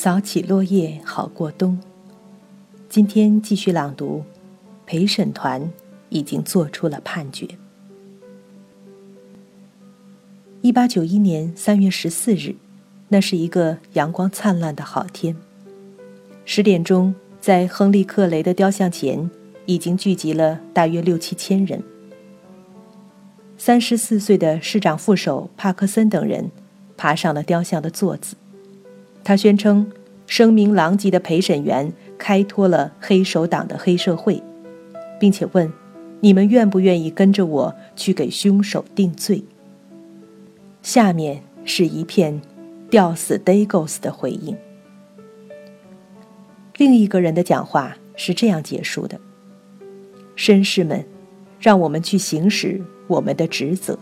扫起落叶好过冬。今天继续朗读，陪审团已经做出了判决。一八九一年三月十四日，那是一个阳光灿烂的好天。十点钟，在亨利·克雷的雕像前，已经聚集了大约六七千人。三十四岁的市长副手帕克森等人爬上了雕像的座子。他宣称，声名狼藉的陪审员开脱了黑手党的黑社会，并且问：“你们愿不愿意跟着我去给凶手定罪？”下面是一片“吊死 Dagos” 的回应。另一个人的讲话是这样结束的：“绅士们，让我们去行使。”我们的职责。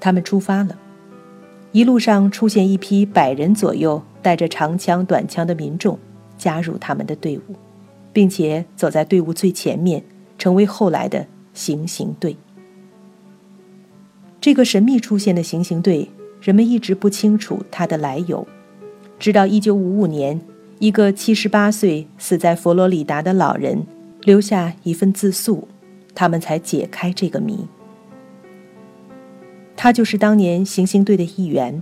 他们出发了，一路上出现一批百人左右、带着长枪短枪的民众，加入他们的队伍，并且走在队伍最前面，成为后来的行刑队。这个神秘出现的行刑队，人们一直不清楚它的来由，直到1955年，一个78岁死在佛罗里达的老人留下一份自诉。他们才解开这个谜。他就是当年行刑队的一员。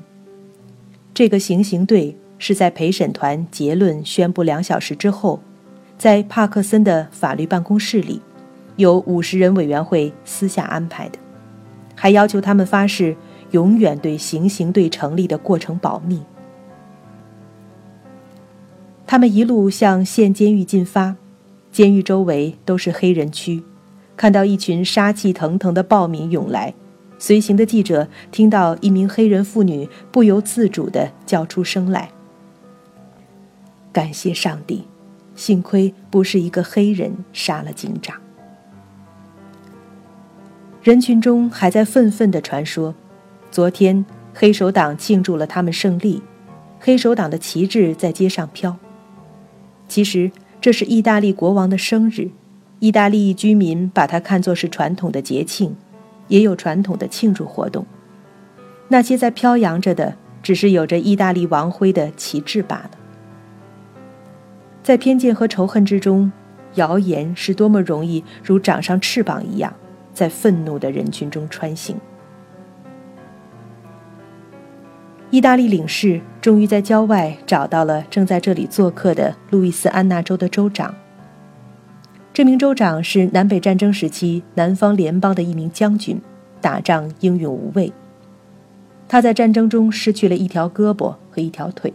这个行刑队是在陪审团结论宣布两小时之后，在帕克森的法律办公室里，由五十人委员会私下安排的，还要求他们发誓永远对行刑队成立的过程保密。他们一路向县监狱进发，监狱周围都是黑人区。看到一群杀气腾腾的暴民涌来，随行的记者听到一名黑人妇女不由自主地叫出声来：“感谢上帝，幸亏不是一个黑人杀了警长。”人群中还在愤愤地传说：“昨天黑手党庆祝了他们胜利，黑手党的旗帜在街上飘。”其实这是意大利国王的生日。意大利居民把它看作是传统的节庆，也有传统的庆祝活动。那些在飘扬着的，只是有着意大利王徽的旗帜罢了。在偏见和仇恨之中，谣言是多么容易如长上翅膀一样，在愤怒的人群中穿行。意大利领事终于在郊外找到了正在这里做客的路易斯安那州的州长。这名州长是南北战争时期南方联邦的一名将军，打仗英勇无畏。他在战争中失去了一条胳膊和一条腿，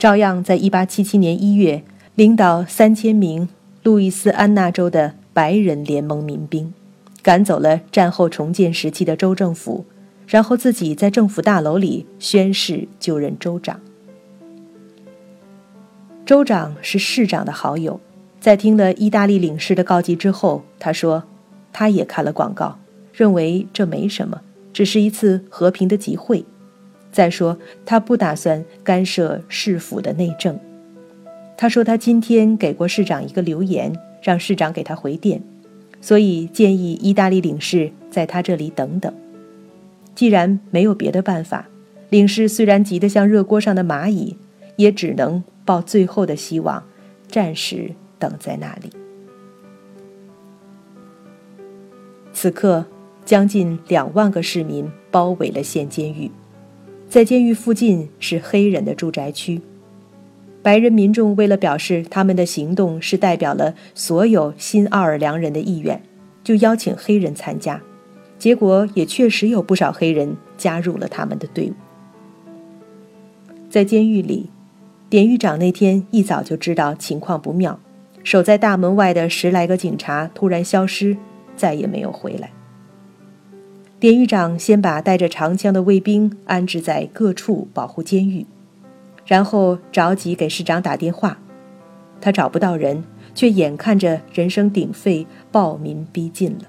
照样在1877年1月领导3000名路易斯安那州的白人联盟民兵，赶走了战后重建时期的州政府，然后自己在政府大楼里宣誓就任州长。州长是市长的好友。在听了意大利领事的告急之后，他说：“他也看了广告，认为这没什么，只是一次和平的集会。再说，他不打算干涉市府的内政。”他说：“他今天给过市长一个留言，让市长给他回电，所以建议意大利领事在他这里等等。既然没有别的办法，领事虽然急得像热锅上的蚂蚁，也只能抱最后的希望，暂时。”等在那里。此刻，将近两万个市民包围了县监狱，在监狱附近是黑人的住宅区。白人民众为了表示他们的行动是代表了所有新奥尔良人的意愿，就邀请黑人参加。结果也确实有不少黑人加入了他们的队伍。在监狱里，典狱长那天一早就知道情况不妙。守在大门外的十来个警察突然消失，再也没有回来。典狱长先把带着长枪的卫兵安置在各处保护监狱，然后着急给市长打电话。他找不到人，却眼看着人声鼎沸，暴民逼近了。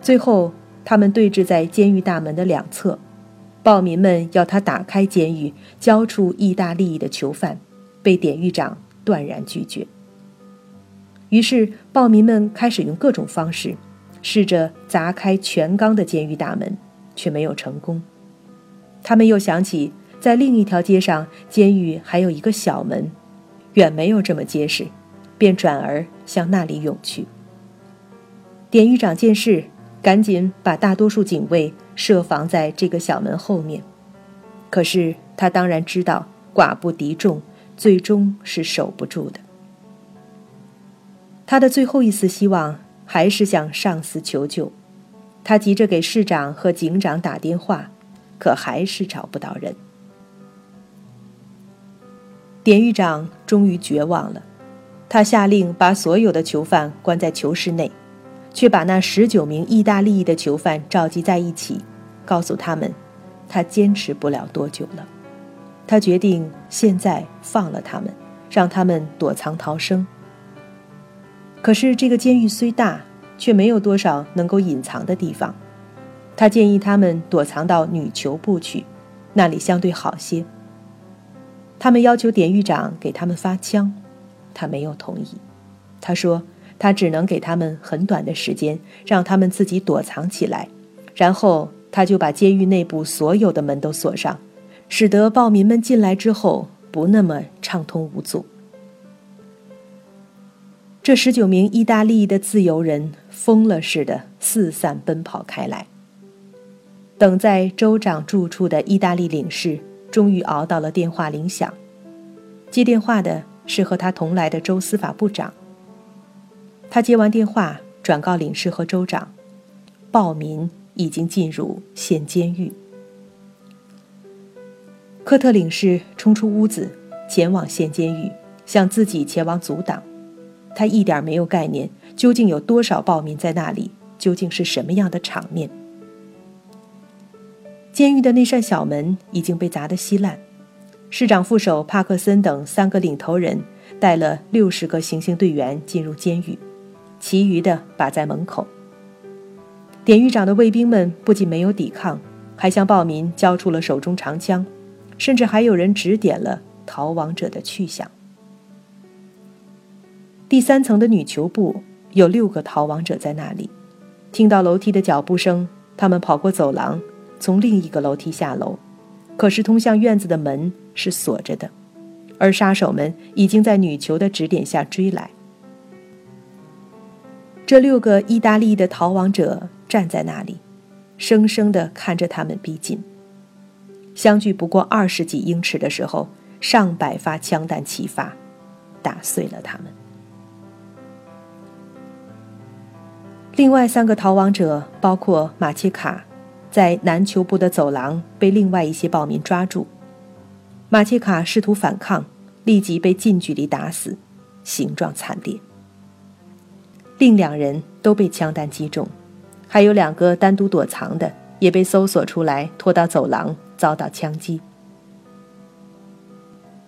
最后，他们对峙在监狱大门的两侧，暴民们要他打开监狱，交出意大利的囚犯，被典狱长断然拒绝。于是，暴民们开始用各种方式，试着砸开全钢的监狱大门，却没有成功。他们又想起在另一条街上，监狱还有一个小门，远没有这么结实，便转而向那里涌去。典狱长见势，赶紧把大多数警卫设防在这个小门后面。可是他当然知道寡不敌众，最终是守不住的。他的最后一丝希望还是向上司求救，他急着给市长和警长打电话，可还是找不到人。典狱长终于绝望了，他下令把所有的囚犯关在囚室内，却把那十九名意大利裔的囚犯召集在一起，告诉他们，他坚持不了多久了，他决定现在放了他们，让他们躲藏逃生。可是这个监狱虽大，却没有多少能够隐藏的地方，他建议他们躲藏到女囚部去，那里相对好些。他们要求典狱长给他们发枪，他没有同意。他说他只能给他们很短的时间，让他们自己躲藏起来，然后他就把监狱内部所有的门都锁上，使得暴民们进来之后不那么畅通无阻。这十九名意大利的自由人疯了似的四散奔跑开来。等在州长住处的意大利领事。终于熬到了电话铃响，接电话的是和他同来的州司法部长。他接完电话，转告领事和州长，暴民已经进入县监狱。科特领事冲出屋子，前往县监狱，向自己前往阻挡。他一点没有概念，究竟有多少暴民在那里，究竟是什么样的场面。监狱的那扇小门已经被砸得稀烂，市长副手帕克森等三个领头人带了六十个行刑队员进入监狱，其余的把在门口。典狱长的卫兵们不仅没有抵抗，还向暴民交出了手中长枪，甚至还有人指点了逃亡者的去向。第三层的女囚部有六个逃亡者在那里，听到楼梯的脚步声，他们跑过走廊。从另一个楼梯下楼，可是通向院子的门是锁着的，而杀手们已经在女囚的指点下追来。这六个意大利的逃亡者站在那里，生生地看着他们逼近。相距不过二十几英尺的时候，上百发枪弹齐发，打碎了他们。另外三个逃亡者包括马切卡。在南球部的走廊被另外一些暴民抓住，马切卡试图反抗，立即被近距离打死，形状惨烈。另两人都被枪弹击中，还有两个单独躲藏的也被搜索出来，拖到走廊遭到枪击。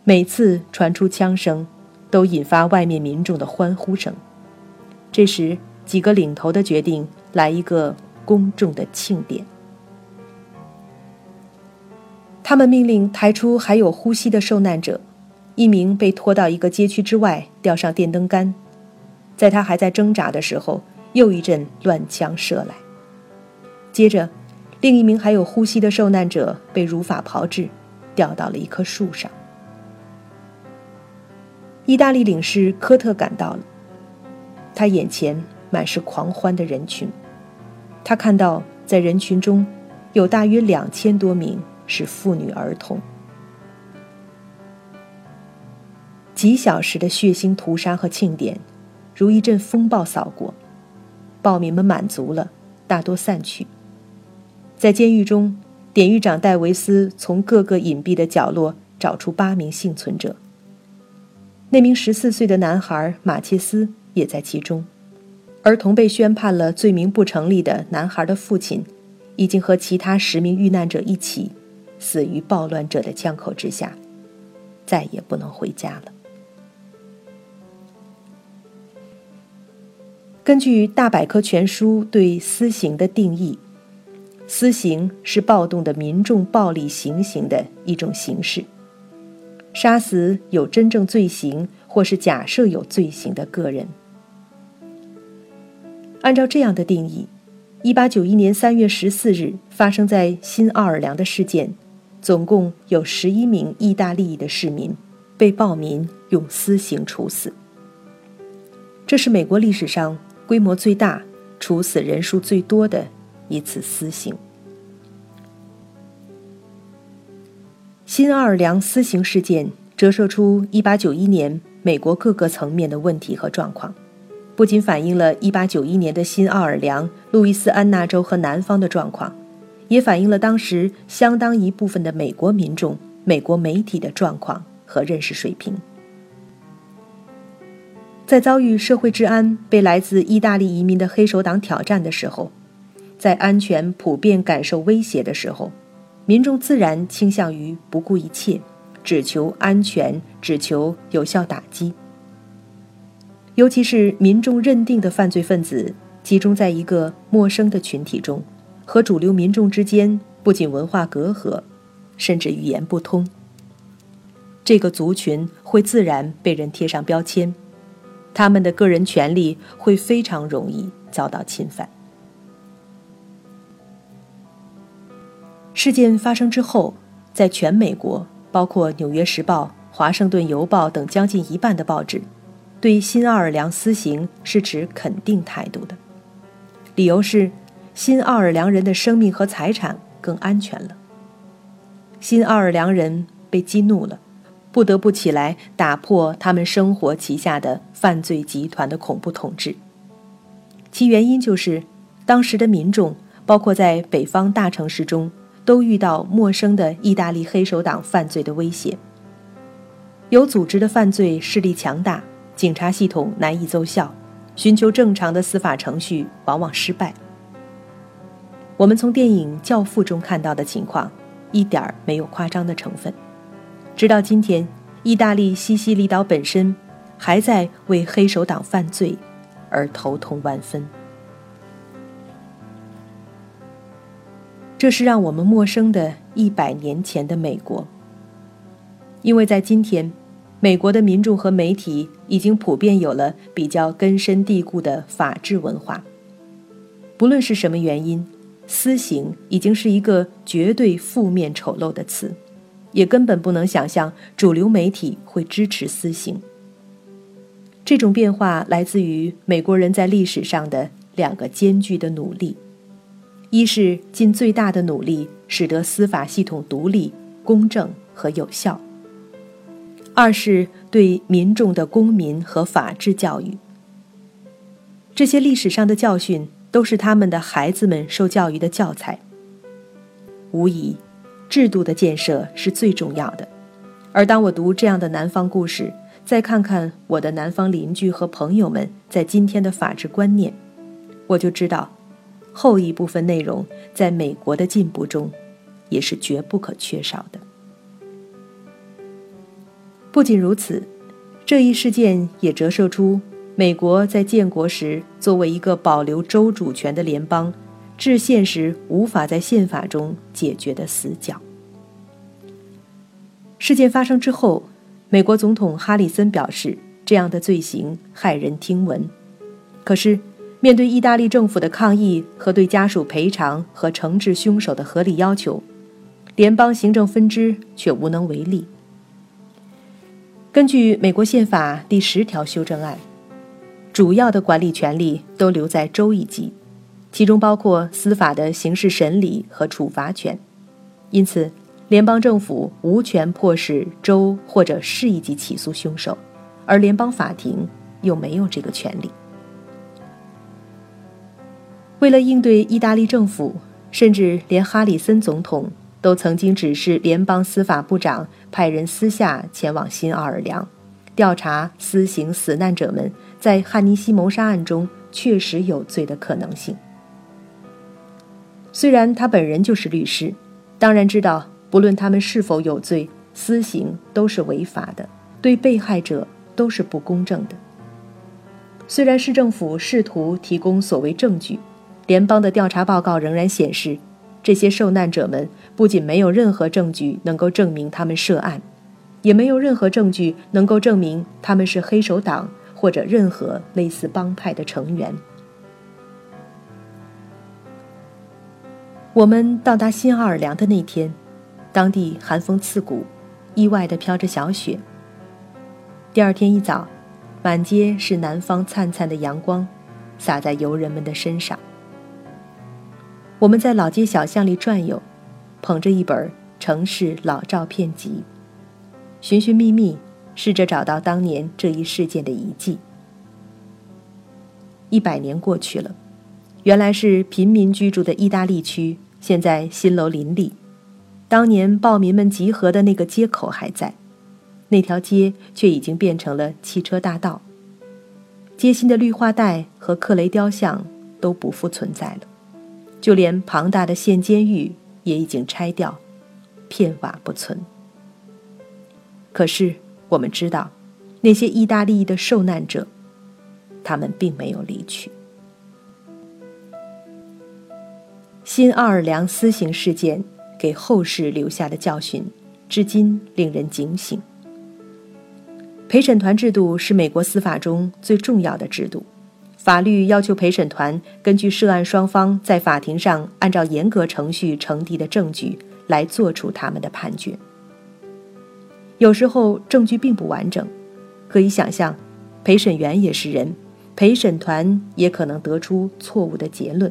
每次传出枪声，都引发外面民众的欢呼声。这时，几个领头的决定来一个公众的庆典。他们命令抬出还有呼吸的受难者，一名被拖到一个街区之外，吊上电灯杆。在他还在挣扎的时候，又一阵乱枪射来。接着，另一名还有呼吸的受难者被如法炮制，吊到了一棵树上。意大利领事科特赶到了，他眼前满是狂欢的人群，他看到在人群中有大约两千多名。是妇女儿童。几小时的血腥屠杀和庆典，如一阵风暴扫过，暴民们满足了，大多散去。在监狱中，典狱长戴维斯从各个隐蔽的角落找出八名幸存者。那名十四岁的男孩马切斯也在其中，儿童被宣判了罪名不成立的男孩的父亲，已经和其他十名遇难者一起。死于暴乱者的枪口之下，再也不能回家了。根据大百科全书对私刑的定义，私刑是暴动的民众暴力行刑的一种形式，杀死有真正罪行或是假设有罪行的个人。按照这样的定义，一八九一年三月十四日发生在新奥尔良的事件。总共有十一名意大利裔的市民被暴民用私刑处死。这是美国历史上规模最大、处死人数最多的一次私刑。新奥尔良私刑事件折射出1891年美国各个层面的问题和状况，不仅反映了1891年的新奥尔良、路易斯安那州和南方的状况，也反映了当时相当一部分的美国民众、美国媒体的状况和认识水平。在遭遇社会治安被来自意大利移民的黑手党挑战的时候，在安全普遍感受威胁的时候，民众自然倾向于不顾一切，只求安全，只求有效打击。尤其是民众认定的犯罪分子集中在一个陌生的群体中，和主流民众之间不仅文化隔阂，甚至语言不通，这个族群会自然被人贴上标签。他们的个人权利会非常容易遭到侵犯。事件发生之后，在全美国，包括《纽约时报》《华盛顿邮报》等将近一半的报纸，对新奥尔良私刑是持肯定态度的。理由是，新奥尔良人的生命和财产更安全了。新奥尔良人被激怒了。不得不起来打破他们生活旗下的犯罪集团的恐怖统治。其原因就是，当时的民众，包括在北方大城市中，都遇到陌生的意大利黑手党犯罪的威胁。有组织的犯罪势力强大，警察系统难以奏效，寻求正常的司法程序往往失败。我们从电影《教父》中看到的情况，一点儿没有夸张的成分。直到今天，意大利西西里岛本身还在为黑手党犯罪而头痛万分。这是让我们陌生的一百年前的美国，因为在今天，美国的民众和媒体已经普遍有了比较根深蒂固的法治文化。不论是什么原因，私刑已经是一个绝对负面丑陋的词。也根本不能想象主流媒体会支持私刑。这种变化来自于美国人在历史上的两个艰巨的努力：一是尽最大的努力使得司法系统独立、公正和有效；二是对民众的公民和法治教育。这些历史上的教训都是他们的孩子们受教育的教材。无疑。制度的建设是最重要的，而当我读这样的南方故事，再看看我的南方邻居和朋友们在今天的法治观念，我就知道，后一部分内容在美国的进步中，也是绝不可缺少的。不仅如此，这一事件也折射出美国在建国时作为一个保留州主权的联邦。制宪时无法在宪法中解决的死角。事件发生之后，美国总统哈里森表示，这样的罪行骇人听闻。可是，面对意大利政府的抗议和对家属赔偿和惩治凶手的合理要求，联邦行政分支却无能为力。根据美国宪法第十条修正案，主要的管理权力都留在州一级。其中包括司法的刑事审理和处罚权，因此，联邦政府无权迫使州或者市一级起诉凶手，而联邦法庭又没有这个权利。为了应对意大利政府，甚至连哈里森总统都曾经指示联邦司法部长派人私下前往新奥尔良，调查私刑死难者们在汉尼西谋杀案中确实有罪的可能性。虽然他本人就是律师，当然知道，不论他们是否有罪，私刑都是违法的，对被害者都是不公正的。虽然市政府试图提供所谓证据，联邦的调查报告仍然显示，这些受难者们不仅没有任何证据能够证明他们涉案，也没有任何证据能够证明他们是黑手党或者任何类似帮派的成员。我们到达新奥尔良的那天，当地寒风刺骨，意外地飘着小雪。第二天一早，满街是南方灿灿的阳光，洒在游人们的身上。我们在老街小巷里转悠，捧着一本城市老照片集，寻寻觅觅，试着找到当年这一事件的遗迹。一百年过去了，原来是贫民居住的意大利区，现在新楼林立。当年暴民们集合的那个街口还在，那条街却已经变成了汽车大道。街心的绿化带和克雷雕像都不复存在了，就连庞大的县监狱也已经拆掉，片瓦不存。可是我们知道，那些意大利的受难者。他们并没有离去。新奥尔良私刑事件给后世留下的教训，至今令人警醒。陪审团制度是美国司法中最重要的制度，法律要求陪审团根据涉案双方在法庭上按照严格程序呈递的证据来做出他们的判决。有时候证据并不完整，可以想象，陪审员也是人。陪审团也可能得出错误的结论。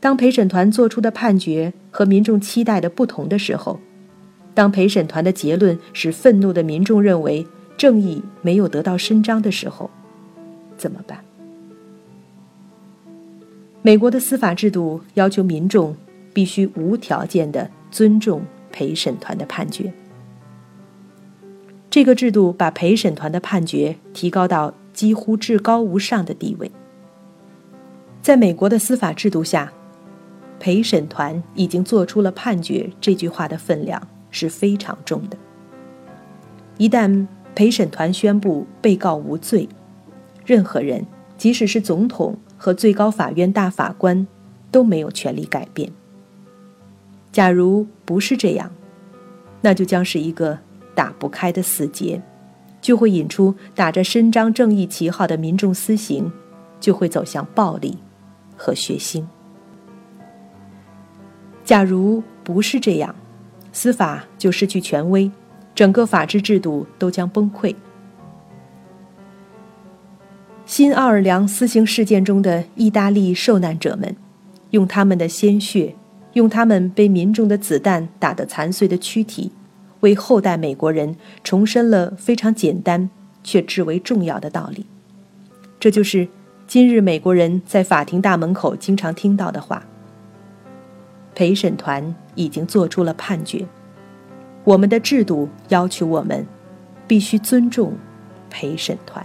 当陪审团做出的判决和民众期待的不同的时候，当陪审团的结论使愤怒的民众认为正义没有得到伸张的时候，怎么办？美国的司法制度要求民众必须无条件的尊重陪审团的判决。这个制度把陪审团的判决提高到。几乎至高无上的地位。在美国的司法制度下，陪审团已经做出了判决，这句话的分量是非常重的。一旦陪审团宣布被告无罪，任何人，即使是总统和最高法院大法官，都没有权利改变。假如不是这样，那就将是一个打不开的死结。就会引出打着伸张正义旗号的民众私刑，就会走向暴力和血腥。假如不是这样，司法就失去权威，整个法治制度都将崩溃。新奥尔良私刑事件中的意大利受难者们，用他们的鲜血，用他们被民众的子弹打得残碎的躯体。为后代美国人重申了非常简单却至为重要的道理，这就是今日美国人在法庭大门口经常听到的话：陪审团已经做出了判决，我们的制度要求我们必须尊重陪审团。